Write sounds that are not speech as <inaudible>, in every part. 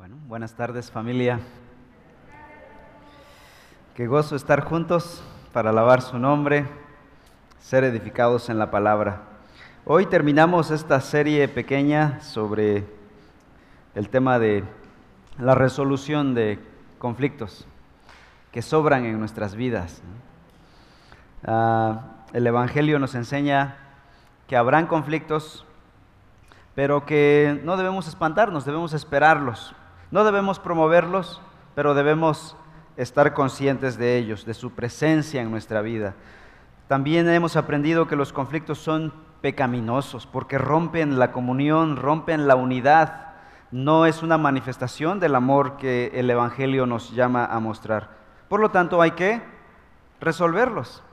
Bueno, buenas tardes familia. Qué gozo estar juntos para alabar su nombre, ser edificados en la palabra. Hoy terminamos esta serie pequeña sobre el tema de la resolución de conflictos que sobran en nuestras vidas. Ah, el Evangelio nos enseña que habrán conflictos, pero que no debemos espantarnos, debemos esperarlos. No debemos promoverlos, pero debemos estar conscientes de ellos, de su presencia en nuestra vida. También hemos aprendido que los conflictos son pecaminosos porque rompen la comunión, rompen la unidad. No es una manifestación del amor que el Evangelio nos llama a mostrar. Por lo tanto, hay que resolverlos.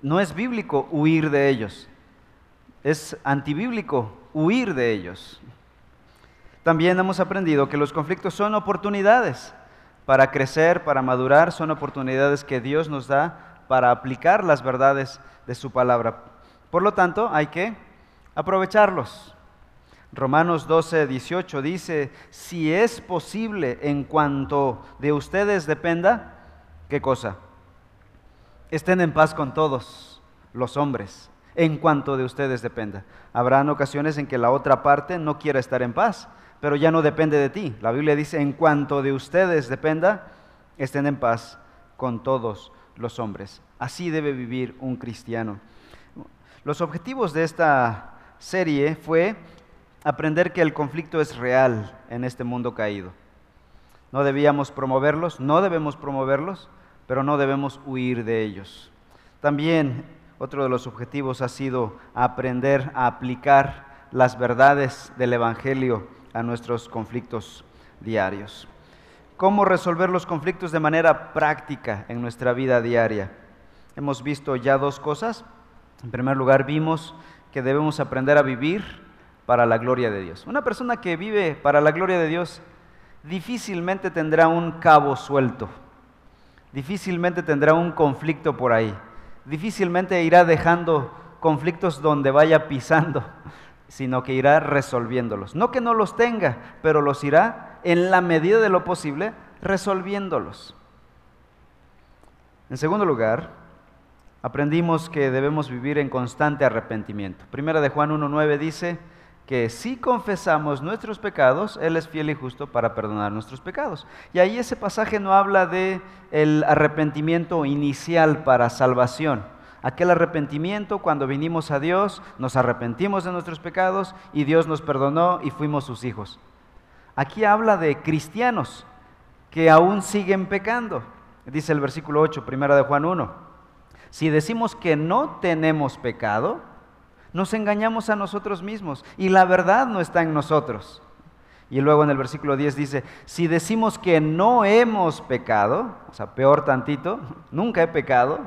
No es bíblico huir de ellos. Es antibíblico huir de ellos. También hemos aprendido que los conflictos son oportunidades para crecer, para madurar, son oportunidades que Dios nos da para aplicar las verdades de su palabra. Por lo tanto, hay que aprovecharlos. Romanos 12, 18 dice, si es posible en cuanto de ustedes dependa, ¿qué cosa? Estén en paz con todos los hombres, en cuanto de ustedes dependa. Habrán ocasiones en que la otra parte no quiera estar en paz, pero ya no depende de ti. La Biblia dice, en cuanto de ustedes dependa, estén en paz con todos los hombres. Así debe vivir un cristiano. Los objetivos de esta serie fue aprender que el conflicto es real en este mundo caído. No debíamos promoverlos, no debemos promoverlos, pero no debemos huir de ellos. También otro de los objetivos ha sido aprender a aplicar las verdades del Evangelio a nuestros conflictos diarios. ¿Cómo resolver los conflictos de manera práctica en nuestra vida diaria? Hemos visto ya dos cosas. En primer lugar, vimos que debemos aprender a vivir para la gloria de Dios. Una persona que vive para la gloria de Dios difícilmente tendrá un cabo suelto, difícilmente tendrá un conflicto por ahí, difícilmente irá dejando conflictos donde vaya pisando sino que irá resolviéndolos. No que no los tenga, pero los irá en la medida de lo posible resolviéndolos. En segundo lugar, aprendimos que debemos vivir en constante arrepentimiento. Primera de Juan 1.9 dice que si confesamos nuestros pecados, Él es fiel y justo para perdonar nuestros pecados. Y ahí ese pasaje no habla de el arrepentimiento inicial para salvación aquel arrepentimiento cuando vinimos a Dios, nos arrepentimos de nuestros pecados y Dios nos perdonó y fuimos sus hijos. Aquí habla de cristianos que aún siguen pecando. Dice el versículo 8, primera de Juan 1. Si decimos que no tenemos pecado, nos engañamos a nosotros mismos y la verdad no está en nosotros. Y luego en el versículo 10 dice, si decimos que no hemos pecado, o sea, peor tantito, <laughs> nunca he pecado,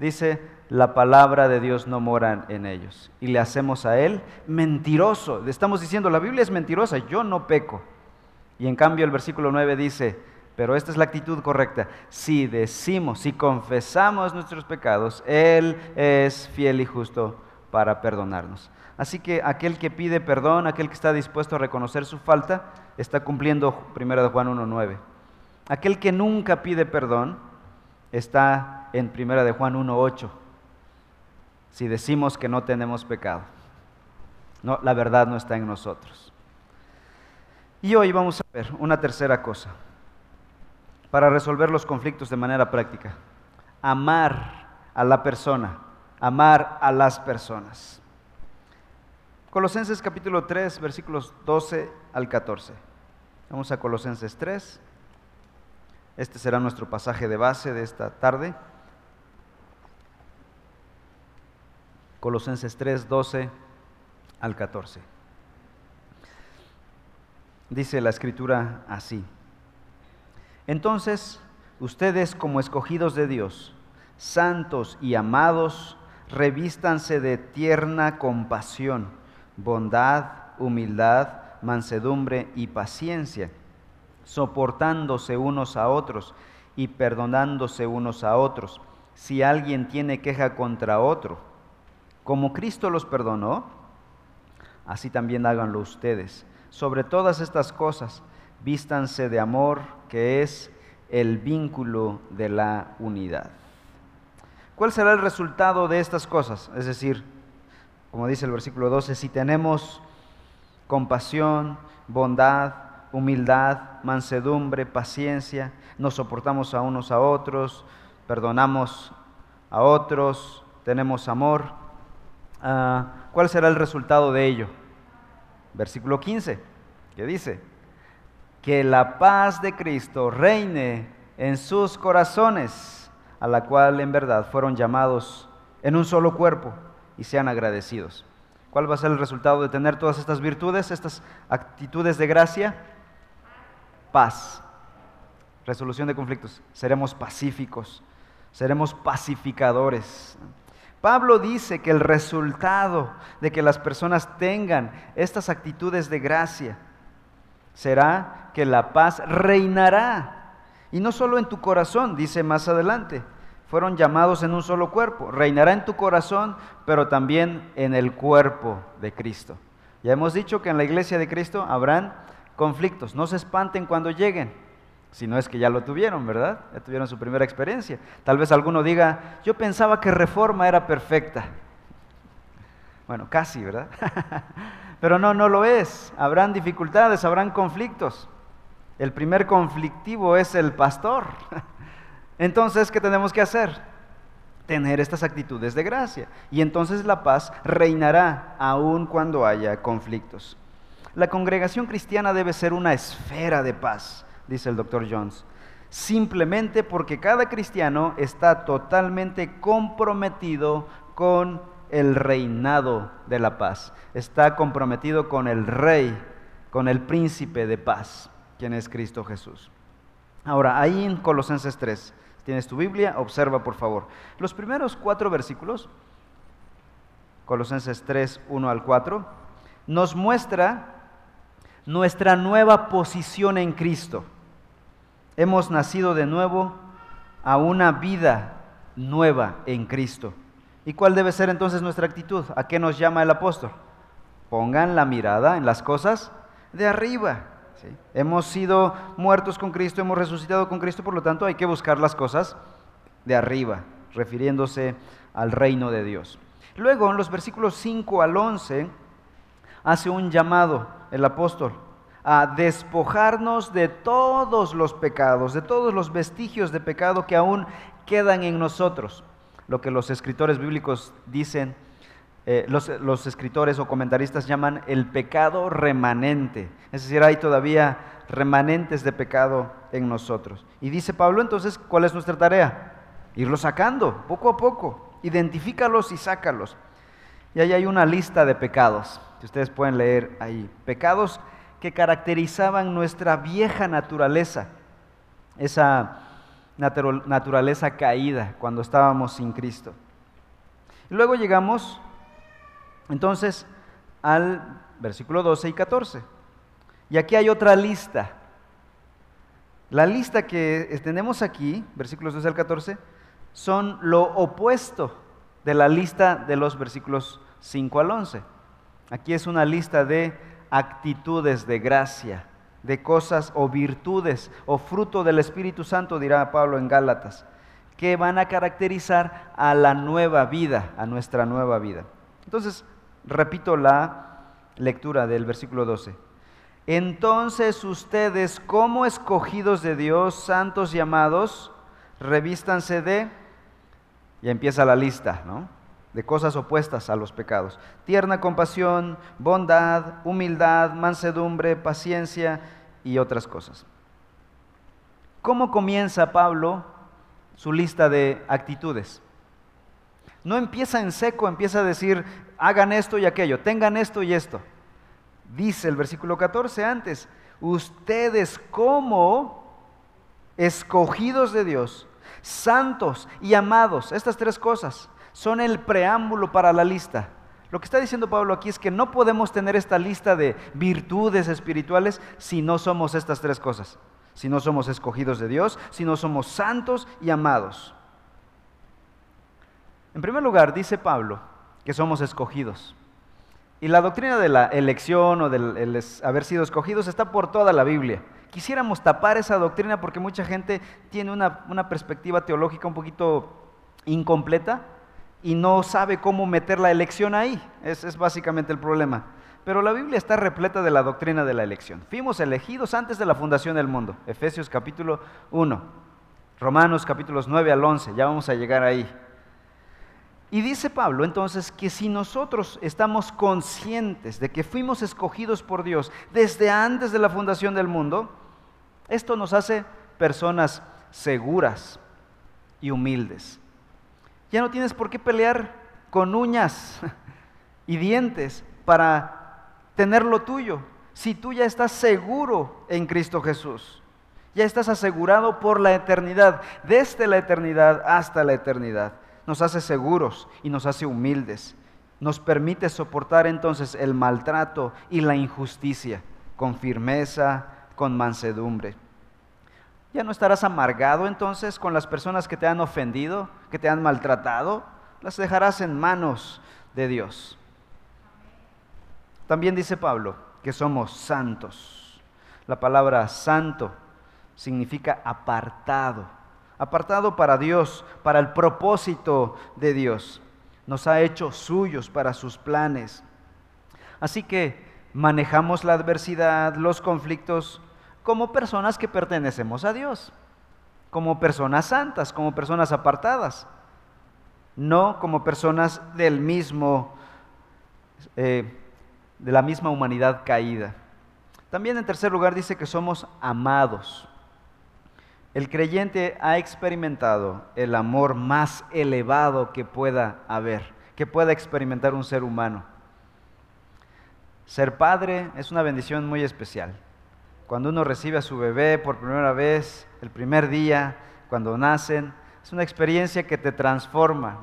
dice, la palabra de Dios no mora en ellos. Y le hacemos a Él mentiroso. Le estamos diciendo, la Biblia es mentirosa, yo no peco. Y en cambio el versículo 9 dice, pero esta es la actitud correcta. Si decimos, si confesamos nuestros pecados, Él es fiel y justo para perdonarnos. Así que aquel que pide perdón, aquel que está dispuesto a reconocer su falta, está cumpliendo 1 Juan 1.9. Aquel que nunca pide perdón, está en Primera de Juan 1.8. Si decimos que no tenemos pecado. La verdad no está en nosotros. Y hoy vamos a ver una tercera cosa para resolver los conflictos de manera práctica. Amar a la persona, amar a las personas. Colosenses capítulo 3, versículos 12 al 14. Vamos a Colosenses 3. Este será nuestro pasaje de base de esta tarde. Colosenses 3, 12 al 14. Dice la escritura así. Entonces, ustedes como escogidos de Dios, santos y amados, revístanse de tierna compasión, bondad, humildad, mansedumbre y paciencia soportándose unos a otros y perdonándose unos a otros, si alguien tiene queja contra otro. Como Cristo los perdonó, así también háganlo ustedes. sobre todas estas cosas, vístanse de amor, que es el vínculo de la unidad. ¿Cuál será el resultado de estas cosas? Es decir, como dice el versículo 12, si tenemos compasión, bondad, humildad, mansedumbre, paciencia, nos soportamos a unos a otros, perdonamos a otros, tenemos amor. Ah, ¿Cuál será el resultado de ello? Versículo 15, que dice, que la paz de Cristo reine en sus corazones, a la cual en verdad fueron llamados en un solo cuerpo y sean agradecidos. ¿Cuál va a ser el resultado de tener todas estas virtudes, estas actitudes de gracia? Paz. Resolución de conflictos. Seremos pacíficos, seremos pacificadores. Pablo dice que el resultado de que las personas tengan estas actitudes de gracia será que la paz reinará. Y no solo en tu corazón, dice más adelante, fueron llamados en un solo cuerpo. Reinará en tu corazón, pero también en el cuerpo de Cristo. Ya hemos dicho que en la iglesia de Cristo habrán conflictos. No se espanten cuando lleguen, si no es que ya lo tuvieron, ¿verdad? Ya tuvieron su primera experiencia. Tal vez alguno diga, yo pensaba que reforma era perfecta. Bueno, casi, ¿verdad? <laughs> Pero no, no lo es. Habrán dificultades, habrán conflictos. El primer conflictivo es el pastor. <laughs> Entonces, ¿qué tenemos que hacer? Tener estas actitudes de gracia. Y entonces la paz reinará aun cuando haya conflictos. La congregación cristiana debe ser una esfera de paz, dice el doctor Jones. Simplemente porque cada cristiano está totalmente comprometido con el reinado de la paz. Está comprometido con el rey, con el príncipe de paz, quien es Cristo Jesús. Ahora, ahí en Colosenses 3, tienes tu Biblia, observa por favor. Los primeros cuatro versículos, Colosenses 3, 1 al 4, nos muestra nuestra nueva posición en Cristo. Hemos nacido de nuevo a una vida nueva en Cristo. ¿Y cuál debe ser entonces nuestra actitud? ¿A qué nos llama el apóstol? Pongan la mirada en las cosas de arriba. Hemos sido muertos con Cristo, hemos resucitado con Cristo, por lo tanto hay que buscar las cosas de arriba, refiriéndose al reino de Dios. Luego, en los versículos 5 al 11, hace un llamado el apóstol a despojarnos de todos los pecados, de todos los vestigios de pecado que aún quedan en nosotros. Lo que los escritores bíblicos dicen eh, los, escritores o comentaristas llaman el pecado remanente. Es decir, hay todavía remanentes de pecado en nosotros. Y dice Pablo entonces, ¿cuál es nuestra tarea? Irlos sacando, poco a poco. Identifícalos y sácalos. Y ahí hay una lista de pecados que ustedes pueden leer ahí. Pecados que caracterizaban nuestra vieja naturaleza, esa naturaleza caída cuando estábamos sin Cristo. Luego llegamos entonces, al versículo 12 y 14. Y aquí hay otra lista. La lista que tenemos aquí, versículos 12 al 14, son lo opuesto de la lista de los versículos 5 al 11. Aquí es una lista de actitudes de gracia, de cosas o virtudes o fruto del Espíritu Santo, dirá Pablo en Gálatas, que van a caracterizar a la nueva vida, a nuestra nueva vida. Entonces, Repito la lectura del versículo 12. Entonces ustedes, como escogidos de Dios, santos y amados, revístanse de, y empieza la lista, ¿no? De cosas opuestas a los pecados. Tierna compasión, bondad, humildad, mansedumbre, paciencia y otras cosas. ¿Cómo comienza Pablo su lista de actitudes? No empieza en seco, empieza a decir, hagan esto y aquello, tengan esto y esto. Dice el versículo 14 antes, ustedes como escogidos de Dios, santos y amados, estas tres cosas son el preámbulo para la lista. Lo que está diciendo Pablo aquí es que no podemos tener esta lista de virtudes espirituales si no somos estas tres cosas. Si no somos escogidos de Dios, si no somos santos y amados. En primer lugar, dice Pablo que somos escogidos. Y la doctrina de la elección o del haber sido escogidos está por toda la Biblia. Quisiéramos tapar esa doctrina porque mucha gente tiene una, perspectiva teológica un poquito incompleta y no sabe cómo meter la elección ahí. Ese es básicamente el problema. Pero la Biblia está repleta de la doctrina de la elección. Fuimos elegidos antes de la fundación del mundo. Efesios capítulo 1, Romanos capítulos 9 al 11, ya vamos a llegar ahí. Y dice Pablo entonces que si nosotros estamos conscientes de que fuimos escogidos por Dios desde antes de la fundación del mundo, esto nos hace personas seguras y humildes. Ya no tienes por qué pelear con uñas <laughs> y dientes para tener lo tuyo, si tú ya estás seguro en Cristo Jesús. Ya estás asegurado por la eternidad, desde la eternidad hasta la eternidad nos hace seguros y nos hace humildes. Nos permite soportar entonces el maltrato y la injusticia con firmeza, con mansedumbre. Ya no estarás amargado entonces con las personas que te han ofendido, que te han maltratado, las dejarás en manos de Dios. También dice Pablo que somos santos. La palabra santo significa apartado apartado para Dios, para el propósito de Dios. Nos ha hecho suyos para sus planes. Así que manejamos la adversidad, los conflictos, como personas que pertenecemos a Dios, como personas santas, como personas apartadas, no como personas del mismo, eh, de la misma humanidad caída. También en tercer lugar dice que somos amados. El creyente ha experimentado el amor más elevado que pueda haber, que pueda experimentar un ser humano. Ser padre es una bendición muy especial. Cuando uno recibe a su bebé por primera vez, el primer día, cuando nacen, es una experiencia que te transforma.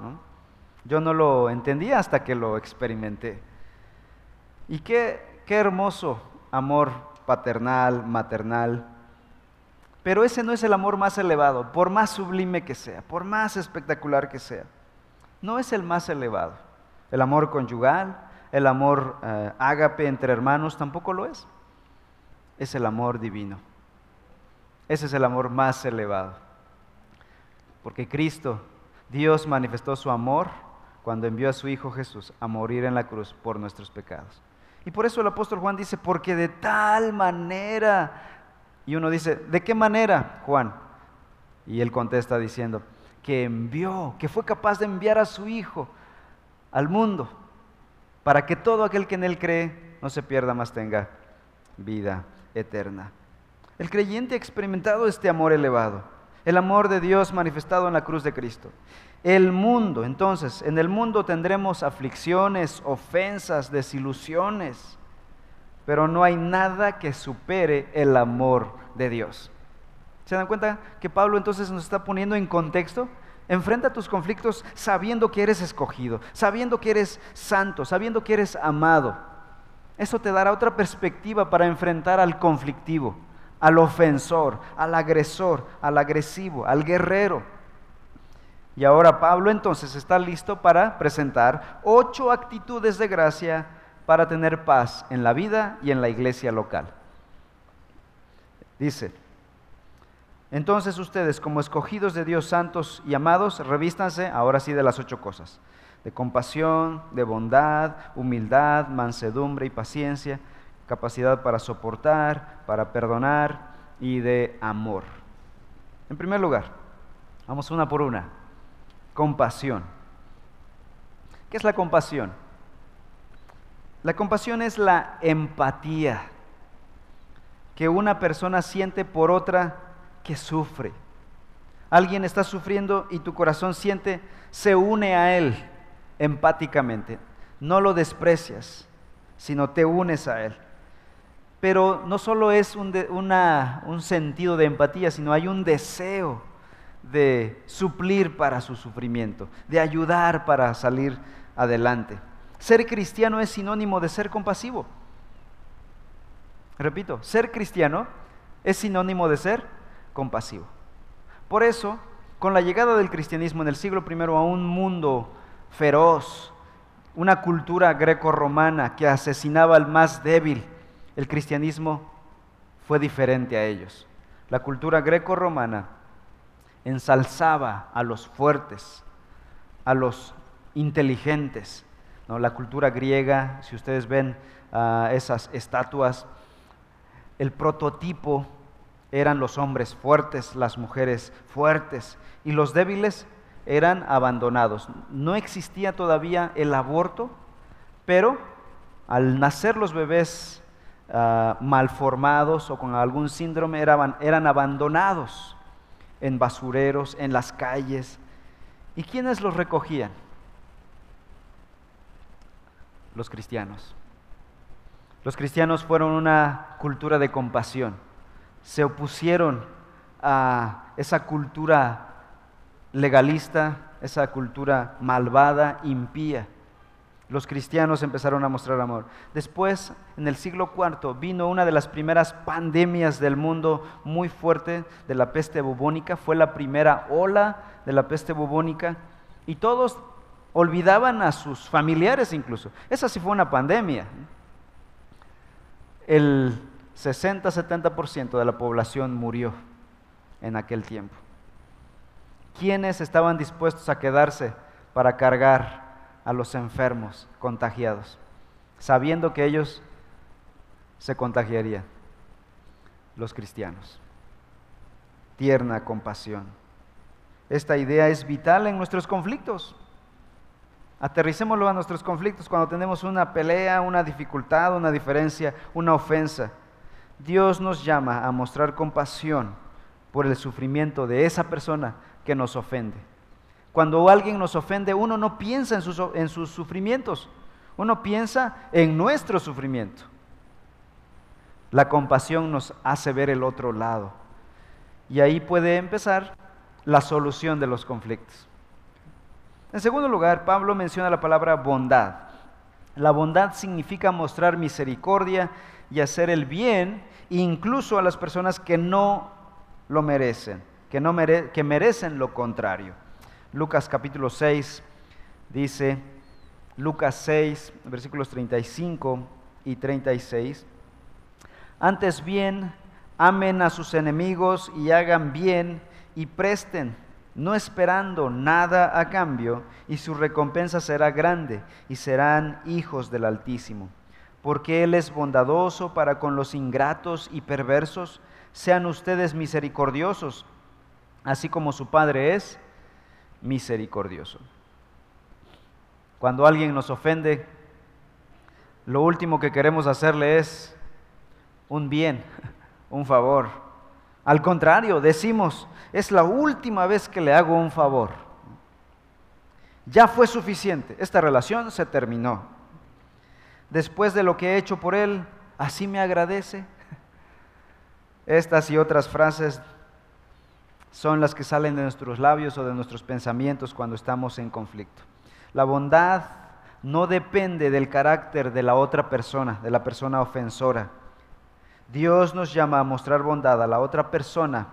Yo no lo entendía hasta que lo experimenté. Y qué, qué hermoso amor paternal, maternal pero ese no es el amor más elevado, por más sublime que sea, por más espectacular que sea. No es el más elevado. El amor conyugal, el amor eh, ágape entre hermanos tampoco lo es. Es el amor divino. Ese es el amor más elevado. Porque Cristo, Dios manifestó su amor cuando envió a su Hijo Jesús a morir en la cruz por nuestros pecados. Y por eso el apóstol Juan dice, porque de tal manera y uno dice, ¿de qué manera, Juan? Y él contesta diciendo, que envió, que fue capaz de enviar a su Hijo al mundo, para que todo aquel que en él cree no se pierda, más tenga vida eterna. El creyente ha experimentado este amor elevado, el amor de Dios manifestado en la cruz de Cristo. El mundo, entonces, en el mundo tendremos aflicciones, ofensas, desilusiones pero no hay nada que supere el amor de Dios. ¿Se dan cuenta que Pablo entonces nos está poniendo en contexto? Enfrenta tus conflictos sabiendo que eres escogido, sabiendo que eres santo, sabiendo que eres amado. Eso te dará otra perspectiva para enfrentar al conflictivo, al ofensor, al agresor, al agresivo, al guerrero. Y ahora Pablo entonces está listo para presentar ocho actitudes de gracia para tener paz en la vida y en la iglesia local. Dice, entonces ustedes como escogidos de Dios santos y amados, revístanse ahora sí de las ocho cosas, de compasión, de bondad, humildad, mansedumbre y paciencia, capacidad para soportar, para perdonar y de amor. En primer lugar, vamos una por una, compasión. ¿Qué es la compasión? La compasión es la empatía que una persona siente por otra que sufre. Alguien está sufriendo y tu corazón siente, se une a él empáticamente. No lo desprecias, sino te unes a él. Pero no solo es un, un sentido de empatía, sino hay un deseo de suplir para su sufrimiento, de ayudar para salir adelante. Ser cristiano es sinónimo de ser compasivo. Repito, ser cristiano es sinónimo de ser compasivo. Por eso, con la llegada del cristianismo en el siglo I a un mundo feroz, una cultura greco-romana que asesinaba al más débil. El cristianismo fue diferente a ellos. La cultura greco-romana ensalzaba a los fuertes, a los inteligentes. ¿no? La cultura griega, si ustedes ven ah, esas estatuas, el prototipo eran los hombres fuertes, las mujeres fuertes, y los débiles eran abandonados. No existía todavía el aborto, pero al nacer los bebés uh, malformados o con algún síndrome eran, eran abandonados en basureros, en las calles. ¿Y quiénes los recogían? Los cristianos. Los cristianos fueron una cultura de compasión. Se opusieron a esa cultura legalista, esa cultura malvada, impía. Los cristianos empezaron a mostrar amor. Después, en el siglo IV, vino una de las primeras pandemias del mundo muy fuerte de la peste bubónica. Fue la primera ola de la peste bubónica y todos olvidaban a sus familiares incluso. Esa sí fue una pandemia. El 60-70% de la población murió en aquel tiempo. ¿Quiénes estaban dispuestos a quedarse para cargar a los enfermos contagiados, sabiendo que ellos se contagiarían? Los cristianos. Tierna compasión. Esta idea es vital en nuestros conflictos. Aterricémoslo a nuestros conflictos cuando tenemos una pelea, una dificultad, una diferencia, una ofensa. Dios nos llama a mostrar compasión por el sufrimiento de esa persona que nos ofende. Cuando alguien nos ofende, uno no piensa en sus, en sus sufrimientos, uno piensa en nuestro sufrimiento. La compasión nos hace ver el otro lado. Y ahí puede empezar la solución de los conflictos. En segundo lugar, Pablo menciona la palabra bondad. La bondad significa mostrar misericordia y hacer el bien incluso a las personas que no lo merecen que, no que merecen lo contrario. Lucas capítulo 6 dice, Lucas 6, versículos 35 y 36, antes bien, amen a sus enemigos y hagan bien y presten, no esperando nada a cambio, y su recompensa será grande, y serán hijos del Altísimo. Porque Él es bondadoso para con los ingratos y perversos, sean ustedes misericordiosos así como su Padre es misericordioso. Cuando alguien nos ofende, lo último que queremos hacerle es un bien, <laughs> un favor. Al contrario, decimos, es la última vez que le hago un favor. Ya fue suficiente, esta relación se terminó. Después de lo que he hecho por él, así me agradece. <laughs> Estas y otras frases son las que salen de nuestros labios o de nuestros pensamientos cuando estamos en conflicto. La bondad no depende del carácter de la otra persona, de la persona ofensora. Dios nos llama a mostrar bondad a la otra persona,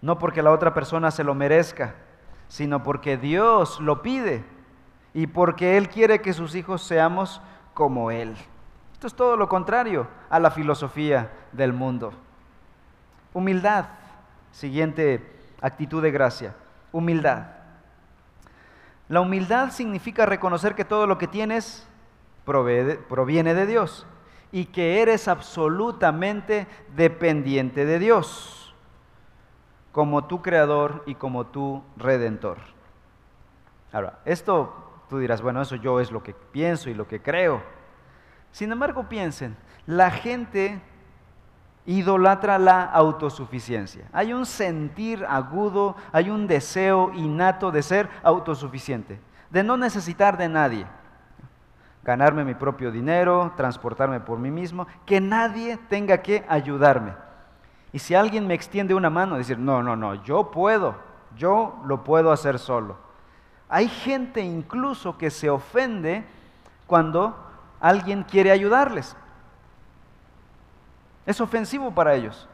no porque la otra persona se lo merezca, sino porque Dios lo pide y porque Él quiere que sus hijos seamos como Él. Esto es todo lo contrario a la filosofía del mundo. Humildad Siguiente actitud de gracia, humildad. La humildad significa reconocer que todo lo que tienes proviene de Dios y que eres absolutamente dependiente de Dios como tu creador y como tu redentor. Ahora, esto tú dirás, bueno, eso yo es lo que pienso y lo que creo. Sin embargo, piensen, la gente idolatra la autosuficiencia. Hay un sentir agudo, hay un deseo innato de ser autosuficiente, de no necesitar de nadie. Ganarme mi propio dinero, transportarme por mí mismo, que nadie tenga que ayudarme. Y si alguien me extiende una mano, decir, no, no, no, yo puedo, yo lo puedo hacer solo. Hay gente incluso que se ofende cuando alguien quiere ayudarles. Es ofensivo para ellos.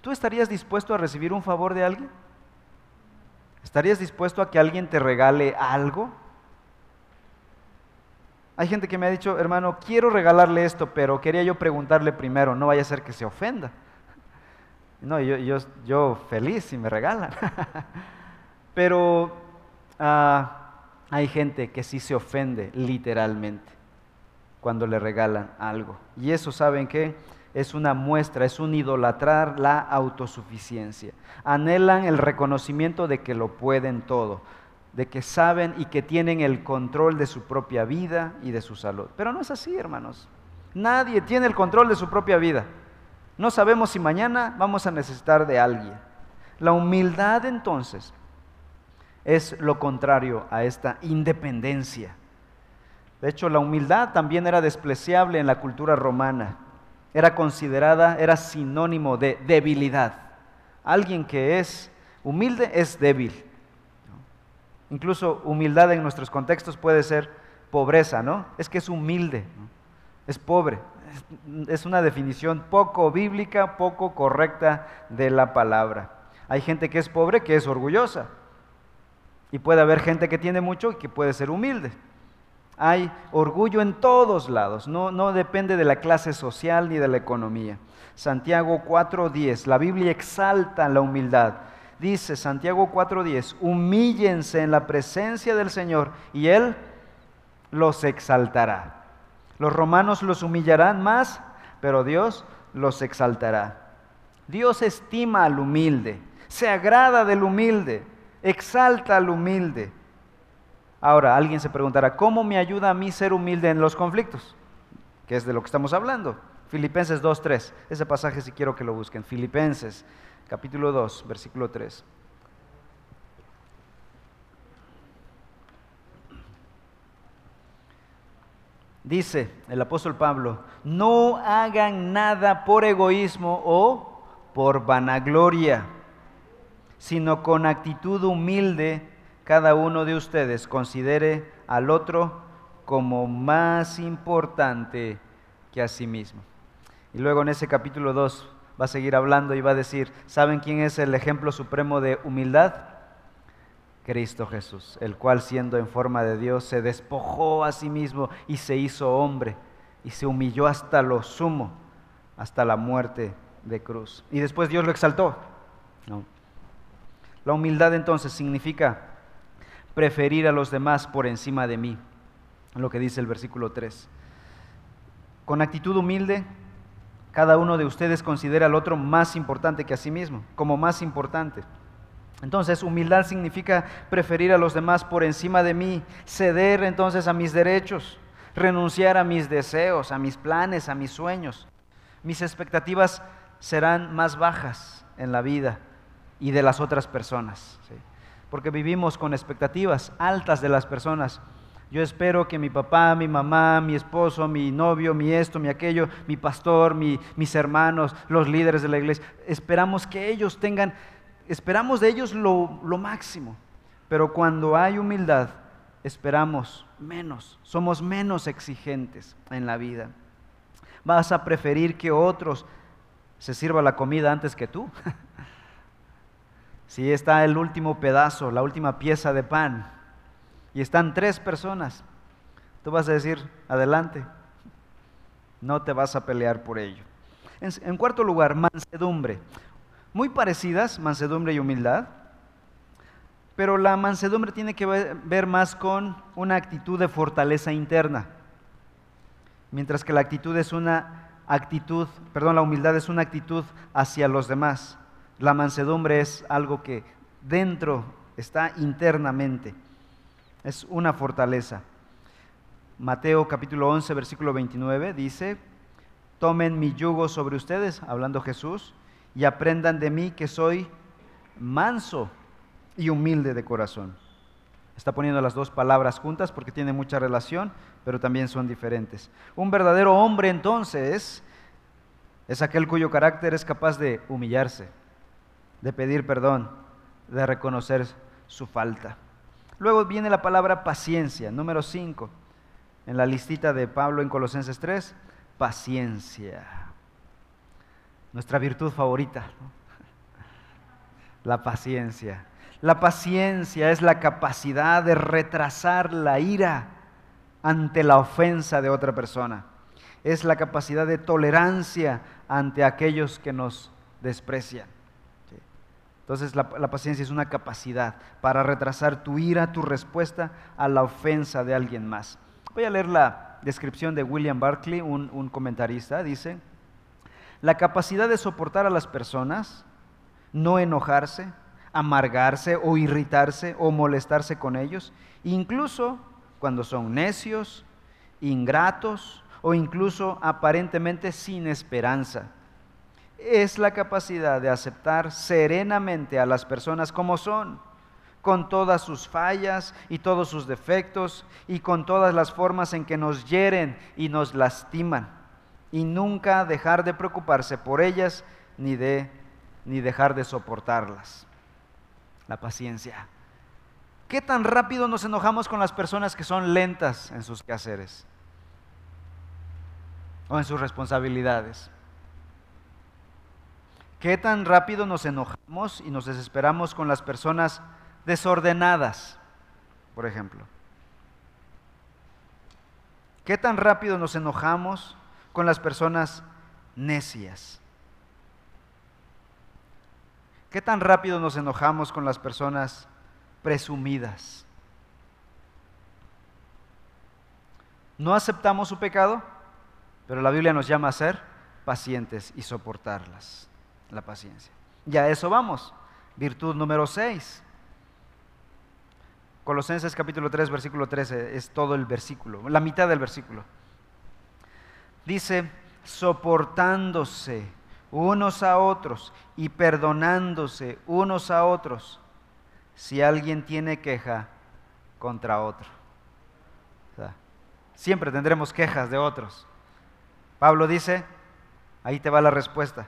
¿Tú estarías dispuesto a recibir un favor de alguien? ¿Estarías dispuesto a que alguien te regale algo? Hay gente que me ha dicho, hermano, quiero regalarle esto, pero quería yo preguntarle primero, no vaya a ser que se ofenda. <laughs> No, yo, feliz si me regalan. <laughs> pero ah, hay gente que sí se ofende literalmente cuando le regalan algo. Y eso, ¿saben qué? Es una muestra, es un idolatrar la autosuficiencia. Anhelan el reconocimiento de que lo pueden todo de que saben y que tienen el control de su propia vida y de su salud. Pero no es así, hermanos. Nadie tiene el control de su propia vida. No sabemos si mañana vamos a necesitar de alguien. La humildad entonces es lo contrario a esta independencia. De hecho, la humildad también era despreciable en la cultura romana. Era considerada, era sinónimo de debilidad. Alguien que es humilde es débil. Incluso humildad en nuestros contextos puede ser pobreza, ¿no? Es que es humilde, es pobre. Es una definición poco bíblica, poco correcta de la palabra. Hay gente que es pobre que es orgullosa. Y puede haber gente que tiene mucho y que puede ser humilde. Hay orgullo en todos lados, no, no depende de la clase social ni de la economía. Santiago 4:10, la Biblia exalta la humildad dice Santiago 4:10, humíllense en la presencia del Señor y Él los exaltará. Los romanos los humillarán más, pero Dios los exaltará. Dios estima al humilde, se agrada del humilde, exalta al humilde. Ahora, alguien se preguntará, ¿cómo me ayuda a mí ser humilde en los conflictos? Que es de lo que estamos hablando. Filipenses 2.3, ese pasaje si quiero que lo busquen. Filipenses capítulo 2, versículo 3. Dice el apóstol Pablo, no hagan nada por egoísmo o por vanagloria, sino con actitud humilde cada uno de ustedes considere al otro como más importante que a sí mismo. Y luego en ese capítulo 2, va a seguir hablando y va a decir, ¿saben quién es el ejemplo supremo de humildad? Cristo Jesús, el cual siendo en forma de Dios se despojó a sí mismo y se hizo hombre y se humilló hasta lo sumo, hasta la muerte de cruz. Y después Dios lo exaltó. La humildad entonces significa preferir a los demás por encima de mí, lo que dice el versículo 3. Con actitud humilde cada uno de ustedes considera al otro más importante que a sí mismo, como más importante. Entonces, humildad significa preferir a los demás por encima de mí, ceder entonces a mis derechos, renunciar a mis deseos, a mis planes, a mis sueños. Mis expectativas serán más bajas en la vida y de las otras personas, porque vivimos con expectativas altas de las personas yo espero que mi papá, mi mamá, mi esposo, mi novio, mi esto, mi aquello, mi pastor, mis hermanos, los líderes de la iglesia, esperamos que ellos tengan, esperamos de ellos lo, lo máximo. Pero cuando hay humildad, esperamos menos, somos menos exigentes en la vida. Vas a preferir que otros se sirva la comida antes que tú. <laughs> si está el último pedazo, la última pieza de pan, y están tres personas, tú vas a decir, adelante, no te vas a pelear por ello. En, cuarto lugar, mansedumbre. Muy parecidas, mansedumbre y humildad, pero la mansedumbre tiene que ver más con una actitud de fortaleza interna, mientras que la actitud es una actitud, perdón, la humildad es una actitud hacia los demás. La mansedumbre es algo que dentro está internamente es una fortaleza. Mateo capítulo 11, versículo 29 dice, tomen mi yugo sobre ustedes, hablando Jesús, y aprendan de mí que soy manso y humilde de corazón. Está poniendo las dos palabras juntas porque tienen mucha relación, pero también son diferentes. Un verdadero hombre entonces es aquel cuyo carácter es capaz de humillarse, de pedir perdón, de reconocer su falta. Luego viene la palabra paciencia, número 5, en la listita de Pablo en Colosenses 3, paciencia. Nuestra virtud favorita, <laughs> la paciencia. La paciencia es la capacidad de retrasar la ira ante la ofensa de otra persona. Es la capacidad de tolerancia ante aquellos que nos desprecian. Entonces la, paciencia es una capacidad para retrasar tu ira, tu respuesta a la ofensa de alguien más. Voy a leer la descripción de William Barclay, un comentarista. Dice, la capacidad de soportar a las personas, no enojarse, amargarse o irritarse o molestarse con ellos, incluso cuando son necios, ingratos o incluso aparentemente sin esperanza. Es la capacidad de aceptar serenamente a las personas como son, con todas sus fallas y todos sus defectos y con todas las formas en que nos hieren y nos lastiman, y nunca dejar de preocuparse por ellas ni de ni dejar de soportarlas. La paciencia. ¿Qué tan rápido nos enojamos con las personas que son lentas en sus quehaceres o en sus responsabilidades? ¿Qué tan rápido nos enojamos y nos desesperamos con las personas desordenadas, por ejemplo? ¿Qué tan rápido nos enojamos con las personas necias? ¿Qué tan rápido nos enojamos con las personas presumidas. No aceptamos su pecado, pero la Biblia nos llama a ser pacientes y soportarlas, la paciencia. Ya a eso vamos. Virtud número 6. Colosenses capítulo 3, versículo 13, es todo el versículo, la mitad del versículo. Dice, soportándose unos a otros y perdonándose unos a otros si alguien tiene queja contra otro. siempre tendremos quejas de otros. Pablo dice, ahí te va la respuesta,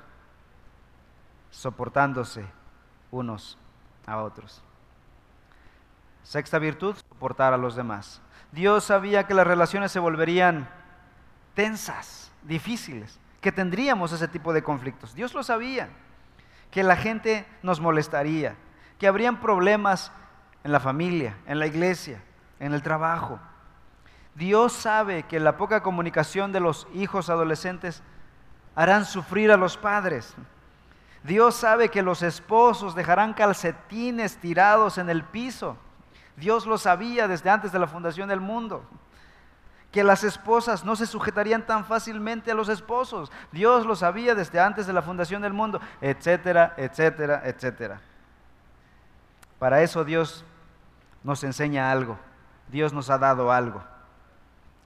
soportándose unos a otros. Sexta virtud, soportar a los demás. Dios sabía que las relaciones se volverían tensas, difíciles, que tendríamos ese tipo de conflictos. Dios lo sabía, que la gente nos molestaría, que habrían problemas en la familia, en la iglesia, en el trabajo. Dios sabe que la poca comunicación de los hijos adolescentes harán sufrir a los padres. Dios sabe que los esposos dejarán calcetines tirados en el piso. Dios lo sabía desde antes de la fundación del mundo. Que las esposas no se sujetarían tan fácilmente a los esposos. Dios lo sabía desde antes de la fundación del mundo, etcétera, etcétera, etcétera. Para eso Dios nos enseña algo. Dios nos ha dado algo.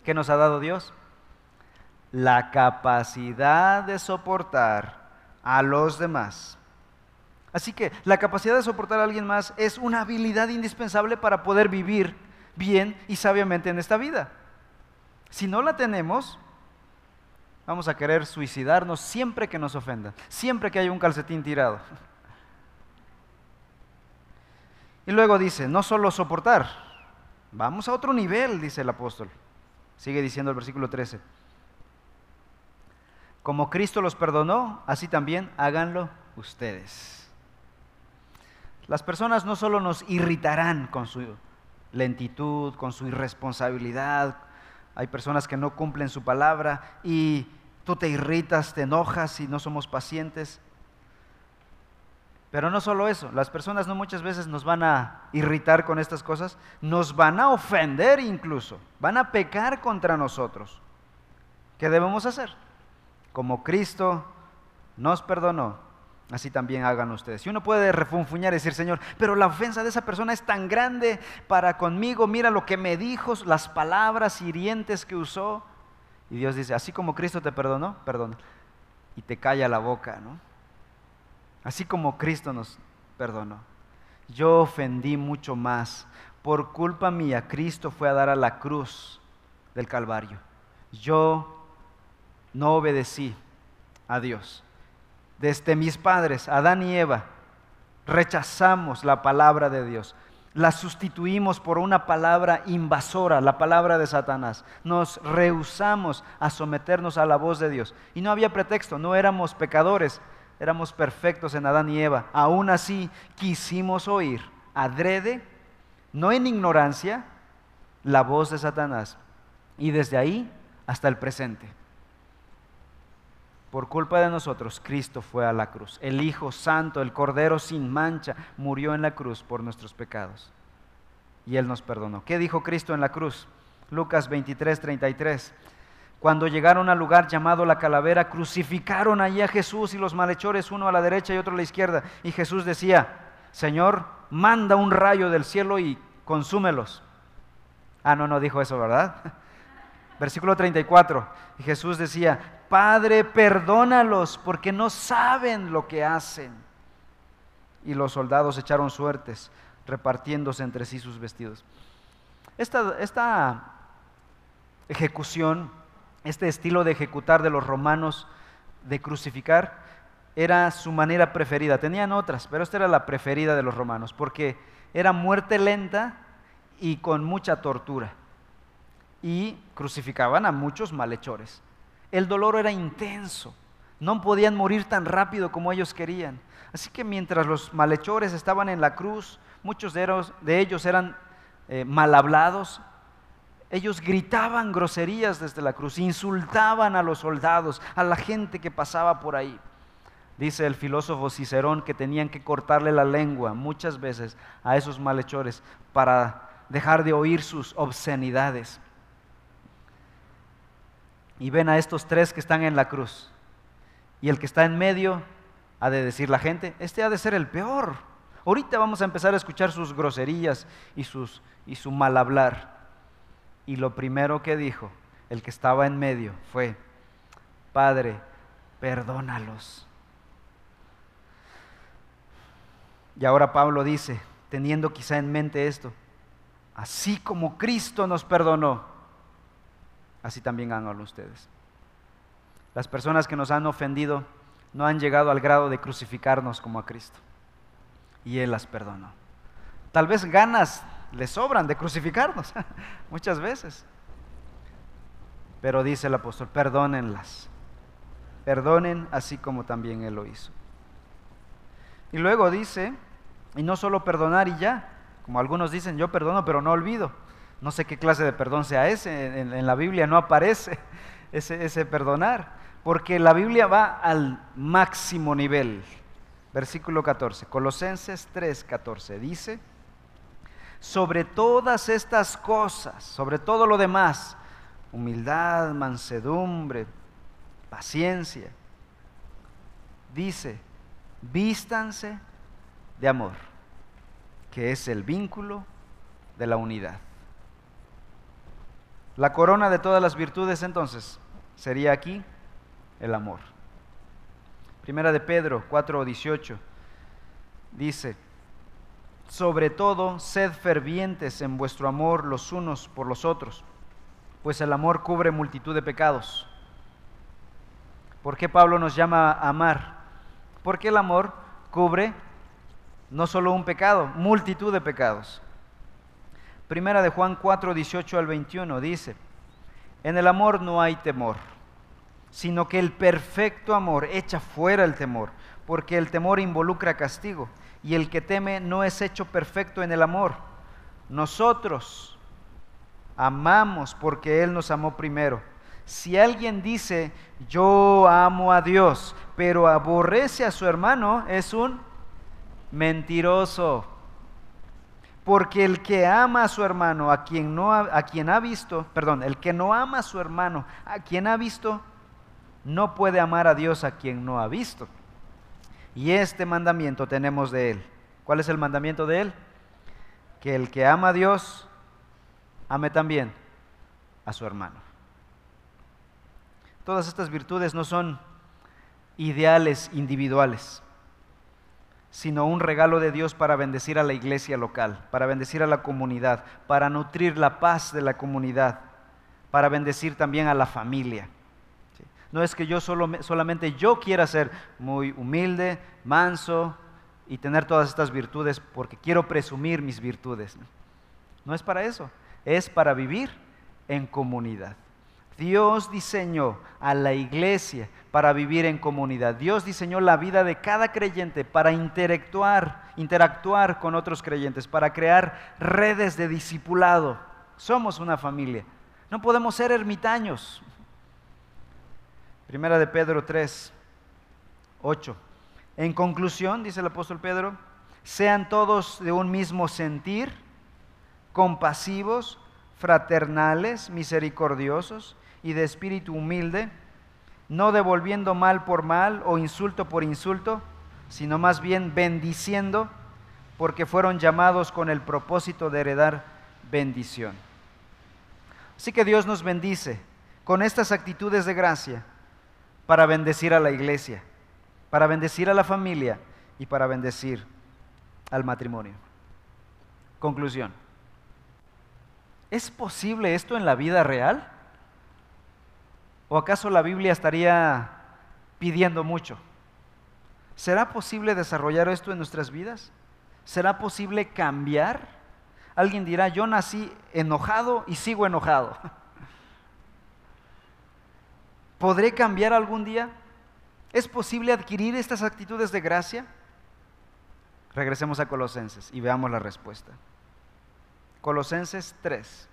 ¿Qué nos ha dado Dios? La capacidad de soportar a los demás. Así que la capacidad de soportar a alguien más es una habilidad indispensable para poder vivir bien y sabiamente en esta vida. Si no la tenemos, vamos a querer suicidarnos siempre que nos ofendan, siempre que haya un calcetín tirado. Y luego dice, no solo soportar, vamos a otro nivel, dice el apóstol. Sigue diciendo el versículo 13. Como Cristo los perdonó, así también háganlo ustedes. Las personas no solo nos irritarán con su lentitud, con su irresponsabilidad, hay personas que no cumplen su palabra y tú te irritas, te enojas y no somos pacientes. Pero no solo eso, las personas no muchas veces nos van a irritar con estas cosas, nos van a ofender incluso, van a pecar contra nosotros. ¿Qué debemos hacer? Como Cristo nos perdonó, así también hagan ustedes. Y uno puede refunfuñar y decir, Señor, pero la ofensa de esa persona es tan grande para conmigo, mira lo que me dijo, las palabras hirientes que usó. Y Dios dice, así como Cristo te perdonó, perdona. Y te calla la boca, ¿no? así como Cristo nos perdonó. Yo ofendí mucho más. Por culpa mía, Cristo fue a dar a la cruz del Calvario. Yo no obedecí a Dios. Desde mis padres, Adán y Eva, rechazamos la palabra de Dios. La sustituimos por una palabra invasora, la palabra de Satanás. Nos rehusamos a someternos a la voz de Dios. Y no había pretexto, no éramos pecadores, éramos perfectos en Adán y Eva. Aún así quisimos oír adrede, no en ignorancia, la voz de Satanás y desde ahí hasta el presente. Por culpa de nosotros, Cristo fue a la cruz. El Hijo Santo, el Cordero sin mancha, murió en la cruz por nuestros pecados. Y Él nos perdonó. ¿Qué dijo Cristo en la cruz? Lucas 23, 33. Cuando llegaron al lugar llamado la calavera, crucificaron allí a Jesús y los malhechores, uno a la derecha y otro a la izquierda. Y Jesús decía, Señor, manda un rayo del cielo y consúmelos. Ah, no, no dijo eso, ¿verdad? Versículo 34. Y Jesús decía, Padre, perdónalos porque no saben lo que hacen. Y los soldados echaron suertes, repartiéndose entre sí sus vestidos. Esta, esta ejecución, este estilo de ejecutar de los romanos, de crucificar, era su manera preferida. Tenían otras, pero esta era la preferida de los romanos, porque era muerte lenta y con mucha tortura. Y crucificaban a muchos malhechores. El dolor era intenso. No podían morir tan rápido como ellos querían. Así que mientras los malhechores estaban en la cruz, muchos de ellos, eran eh, mal hablados. Ellos gritaban groserías desde la cruz, insultaban a los soldados, a la gente que pasaba por ahí. Dice el filósofo Cicerón que tenían que cortarle la lengua muchas veces a esos malhechores para dejar de oír sus obscenidades y ven a estos tres que están en la cruz. Y el que está en medio ha de decir la gente, este ha de ser el peor. Ahorita vamos a empezar a escuchar sus groserías y, sus, y su mal hablar. Y lo primero que dijo el que estaba en medio fue, Padre, perdónalos. Y ahora Pablo dice, teniendo quizá en mente esto, así como Cristo nos perdonó, así también háganlo ustedes. Las personas que nos han ofendido no han llegado al grado de crucificarnos como a Cristo. Y Él las perdonó. Tal vez ganas le sobran de crucificarnos, <laughs> muchas veces. Pero dice el apóstol, perdónenlas. Perdonen así como también Él lo hizo. Y luego dice, y no solo perdonar y ya, como algunos dicen, yo perdono pero no olvido. No sé qué clase de perdón sea ese, en, la Biblia no aparece <laughs> ese, ese perdonar, porque la Biblia va al máximo nivel. Versículo 14, Colosenses 3, 14, dice, sobre todas estas cosas, sobre todo lo demás, humildad, mansedumbre, paciencia, dice, vístanse de amor, que es el vínculo de la unidad. La corona de todas las virtudes entonces sería aquí el amor. Primera de Pedro 4:18 dice, sobre todo, sed fervientes en vuestro amor los unos por los otros, pues el amor cubre multitud de pecados. ¿Por qué Pablo nos llama a amar? Porque el amor cubre no solo un pecado, multitud de pecados. Primera de Juan 4, 18 al 21 dice, en el amor no hay temor, sino que el perfecto amor echa fuera el temor, porque el temor involucra castigo, y el que teme no es hecho perfecto en el amor. Nosotros amamos porque Él nos amó primero. Si alguien dice, yo amo a Dios, pero aborrece a su hermano, es un mentiroso. Porque el que ama a su hermano, a quien, no ha, a quien ha visto, perdón, el que no ama a su hermano, a quien ha visto, no puede amar a Dios a quien no ha visto. Y este mandamiento tenemos de él. ¿Cuál es el mandamiento de él? Que el que ama a Dios, ame también a su hermano. Todas estas virtudes no son ideales individuales sino un regalo de Dios para bendecir a la iglesia local, para bendecir a la comunidad, para nutrir la paz de la comunidad, para bendecir también a la familia. No es que yo solo, solamente yo quiera ser muy humilde, manso y tener todas estas virtudes porque quiero presumir mis virtudes. No es para eso, es para vivir en comunidad. Dios diseñó a la iglesia para vivir en comunidad. Dios diseñó la vida de cada creyente para interactuar, interactuar con otros creyentes, para crear redes de discipulado. Somos una familia. No podemos ser ermitaños. Primera de Pedro 3, 8. En conclusión, dice el apóstol Pedro, sean todos de un mismo sentir, compasivos, fraternales, misericordiosos y de espíritu humilde, no devolviendo mal por mal o insulto por insulto, sino más bien bendiciendo, porque fueron llamados con el propósito de heredar bendición. Así que Dios nos bendice con estas actitudes de gracia para bendecir a la iglesia, para bendecir a la familia y para bendecir al matrimonio. Conclusión. ¿Es posible esto en la vida real? ¿O acaso la Biblia estaría pidiendo mucho? ¿Será posible desarrollar esto en nuestras vidas? ¿Será posible cambiar? Alguien dirá, yo nací enojado y sigo enojado. <laughs> ¿Podré cambiar algún día? ¿Es posible adquirir estas actitudes de gracia? Regresemos a Colosenses y veamos la respuesta. Colosenses 3.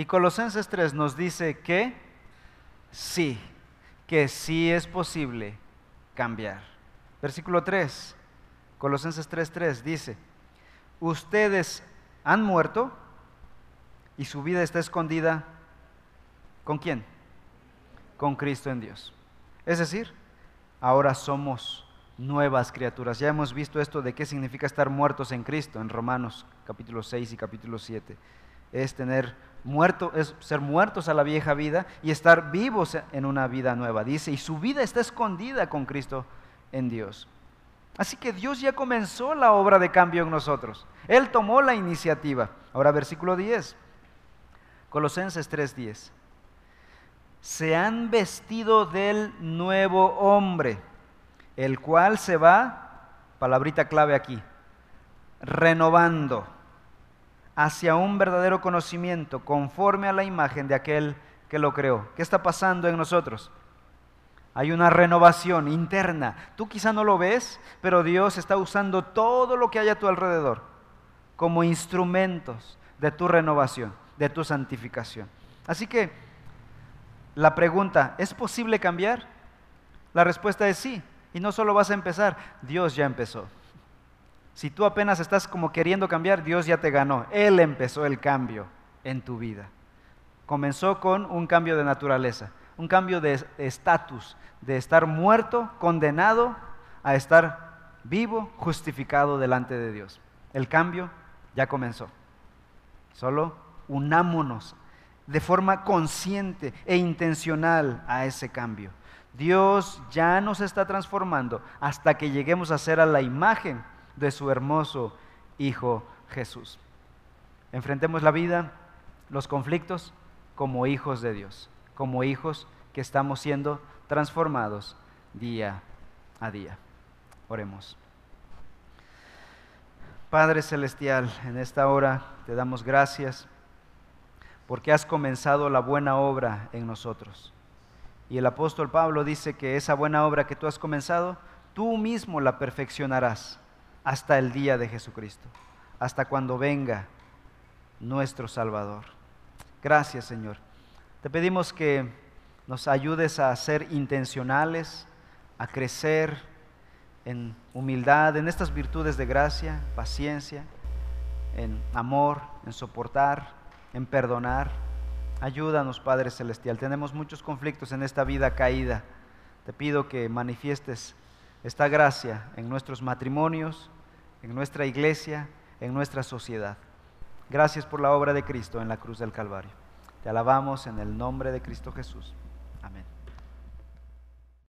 Y Colosenses 3 nos dice que sí, que sí es posible cambiar. Versículo 3, Colosenses 3:3 dice, ustedes han muerto y su vida está escondida ¿con quién? Con Cristo en Dios. Es decir, ahora somos nuevas criaturas. Ya hemos visto esto de qué significa estar muertos en Cristo en Romanos capítulo 6 y capítulo 7. Es tener muerto, es ser muertos a la vieja vida y estar vivos en una vida nueva. Dice, y su vida está escondida con Cristo en Dios. Así que Dios ya comenzó la obra de cambio en nosotros. Él tomó la iniciativa. Ahora versículo 10. Colosenses 3:10. Se han vestido del nuevo hombre el cual se va, palabrita clave aquí, renovando hacia un verdadero conocimiento conforme a la imagen de aquel que lo creó. ¿Qué está pasando en nosotros? Hay una renovación interna. Tú quizá no lo ves, pero Dios está usando todo lo que hay a tu alrededor como instrumentos de tu renovación, de tu santificación. Así que la pregunta, ¿es posible cambiar? La respuesta es sí. Y no solo vas a empezar, Dios ya empezó. Si tú apenas estás como queriendo cambiar, Dios ya te ganó. Él empezó el cambio en tu vida. Comenzó con un cambio de naturaleza, un cambio de estatus, de estar muerto, condenado, a estar vivo, justificado delante de Dios. El cambio ya comenzó. Solo unámonos de forma consciente e intencional a ese cambio. Dios ya nos está transformando hasta que lleguemos a ser a la imagen de su hermoso Hijo Jesús. Enfrentemos la vida, los conflictos, como hijos de Dios, como hijos que estamos siendo transformados día a día. Oremos. Padre Celestial, en esta hora te damos gracias porque has comenzado la buena obra en nosotros. Y el apóstol Pablo dice que esa buena obra que tú has comenzado, tú mismo la perfeccionarás hasta el día de Jesucristo, hasta cuando venga nuestro Salvador. Gracias Señor. Te pedimos que nos ayudes a ser intencionales, a crecer en humildad, en estas virtudes de gracia, paciencia, en amor, en soportar, en perdonar Ayúdanos, Padre Celestial. Tenemos muchos conflictos en esta vida caída. Te pido que manifiestes esta gracia en nuestros matrimonios, en nuestra iglesia, en nuestra sociedad. Gracias por la obra de Cristo en la cruz del Calvario. Te alabamos en el nombre de Cristo Jesús. Amén.